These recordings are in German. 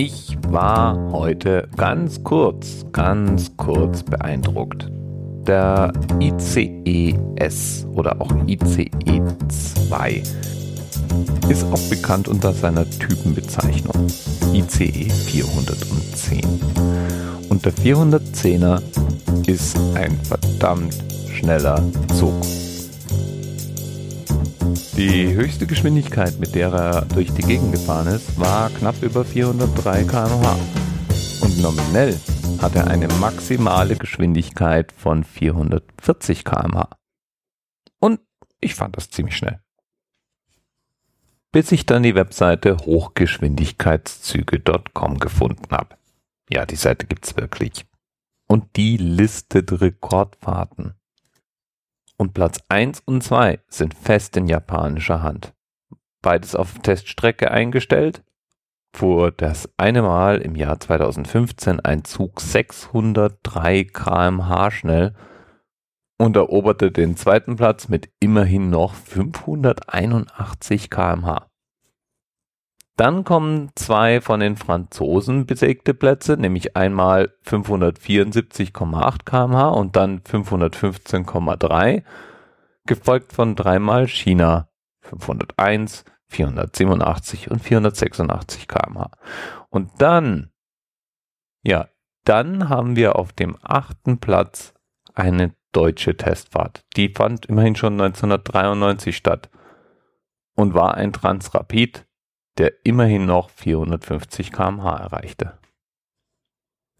Ich war heute ganz kurz, ganz kurz beeindruckt. Der ICE S oder auch ICE 2 ist auch bekannt unter seiner Typenbezeichnung ICE 410. Und der 410er ist ein verdammt schneller Zug. Die höchste Geschwindigkeit, mit der er durch die Gegend gefahren ist, war knapp über 403 km/h. Und nominell hat er eine maximale Geschwindigkeit von 440 km/h. Und ich fand das ziemlich schnell. Bis ich dann die Webseite hochgeschwindigkeitszüge.com gefunden habe. Ja, die Seite gibt's wirklich. Und die listet Rekordfahrten und Platz 1 und 2 sind fest in japanischer Hand. Beides auf Teststrecke eingestellt, fuhr das eine Mal im Jahr 2015 ein Zug 603 kmh schnell und eroberte den zweiten Platz mit immerhin noch 581 kmh. Dann kommen zwei von den Franzosen besägte Plätze, nämlich einmal 574,8 kmh und dann 515,3, gefolgt von dreimal China 501, 487 und 486 kmh. Und dann, ja, dann haben wir auf dem achten Platz eine deutsche Testfahrt. Die fand immerhin schon 1993 statt und war ein Transrapid der immerhin noch 450 km/h erreichte.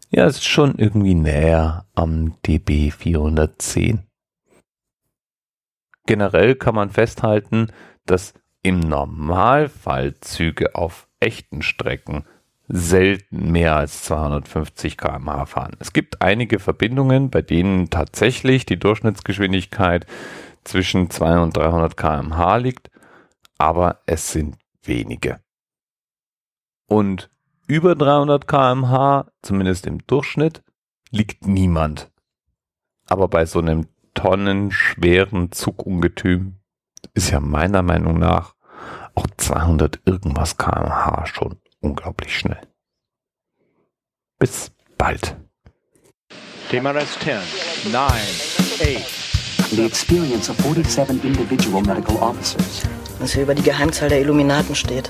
Ja, es ist schon irgendwie näher am DB 410. Generell kann man festhalten, dass im Normalfall Züge auf echten Strecken selten mehr als 250 km/h fahren. Es gibt einige Verbindungen, bei denen tatsächlich die Durchschnittsgeschwindigkeit zwischen 200 und 300 km/h liegt, aber es sind wenige. Und über 300 kmh, zumindest im Durchschnitt, liegt niemand. Aber bei so einem tonnenschweren Zugungetüm ist ja meiner Meinung nach auch 200 irgendwas kmh schon unglaublich schnell. Bis bald. TMRS 10, 9, 8. The experience of 47 individual medical officers. Was hier über die Geheimzahl der Illuminaten steht.